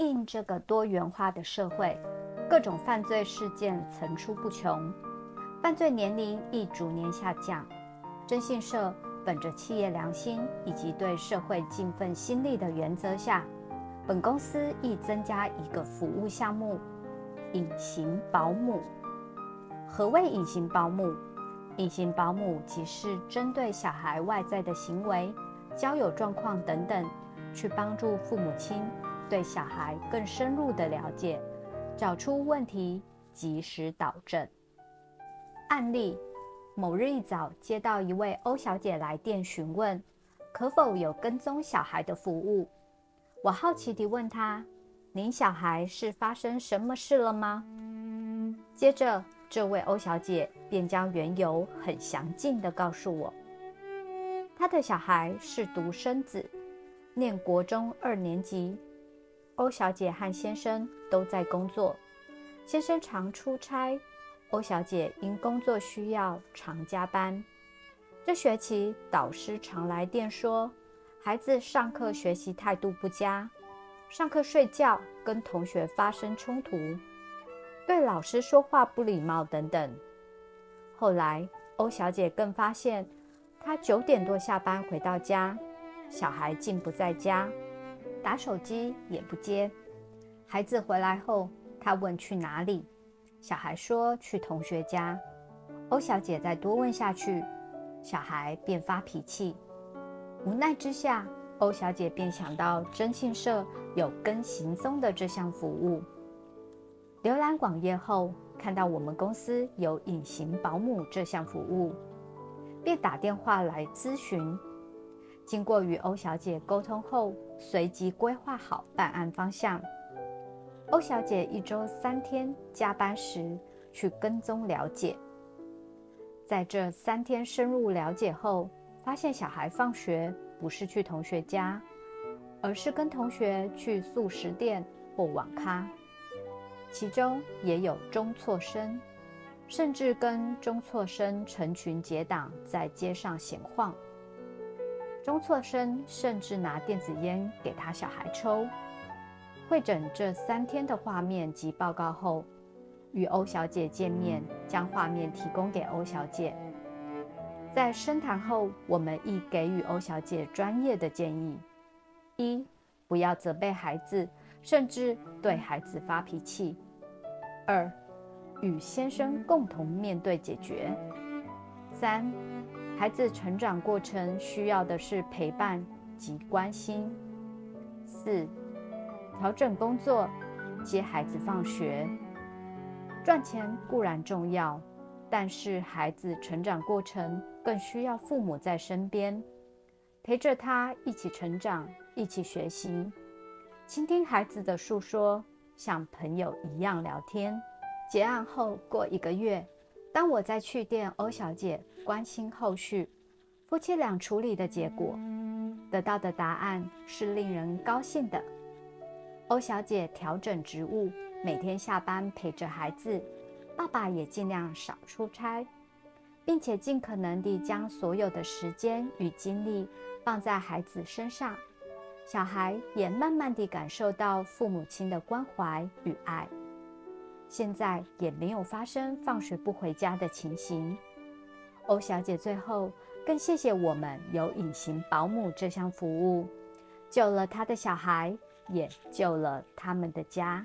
应这个多元化的社会，各种犯罪事件层出不穷，犯罪年龄亦逐年下降。征信社本着企业良心以及对社会尽份心力的原则下，本公司亦增加一个服务项目——隐形保姆。何谓隐形保姆？隐形保姆即是针对小孩外在的行为、交友状况等等，去帮助父母亲对小孩更深入的了解，找出问题，及时导正。案例：某日一早接到一位欧小姐来电询问，可否有跟踪小孩的服务。我好奇地问她：“您小孩是发生什么事了吗？”接着。这位欧小姐便将缘由很详尽地告诉我。她的小孩是独生子，念国中二年级。欧小姐和先生都在工作，先生常出差，欧小姐因工作需要常加班。这学期导师常来电说，孩子上课学习态度不佳，上课睡觉，跟同学发生冲突。对老师说话不礼貌等等。后来，欧小姐更发现，她九点多下班回到家，小孩竟不在家，打手机也不接。孩子回来后，他问去哪里，小孩说去同学家。欧小姐再多问下去，小孩便发脾气。无奈之下，欧小姐便想到征信社有跟行踪的这项服务。浏览网页后，看到我们公司有隐形保姆这项服务，便打电话来咨询。经过与欧小姐沟通后，随即规划好办案方向。欧小姐一周三天加班时去跟踪了解，在这三天深入了解后，发现小孩放学不是去同学家，而是跟同学去素食店或网咖。其中也有中辍生，甚至跟中辍生成群结党在街上闲晃。中辍生甚至拿电子烟给他小孩抽。会诊这三天的画面及报告后，与欧小姐见面，将画面提供给欧小姐。在深谈后，我们亦给予欧小姐专业的建议：一、不要责备孩子。甚至对孩子发脾气。二，与先生共同面对解决。三，孩子成长过程需要的是陪伴及关心。四，调整工作，接孩子放学。赚钱固然重要，但是孩子成长过程更需要父母在身边，陪着他一起成长，一起学习。倾听孩子的诉说，像朋友一样聊天。结案后过一个月，当我在去电欧小姐关心后续，夫妻俩处理的结果，得到的答案是令人高兴的。欧小姐调整职务，每天下班陪着孩子，爸爸也尽量少出差，并且尽可能地将所有的时间与精力放在孩子身上。小孩也慢慢地感受到父母亲的关怀与爱，现在也没有发生放学不回家的情形。欧小姐最后更谢谢我们有隐形保姆这项服务，救了她的小孩，也救了他们的家。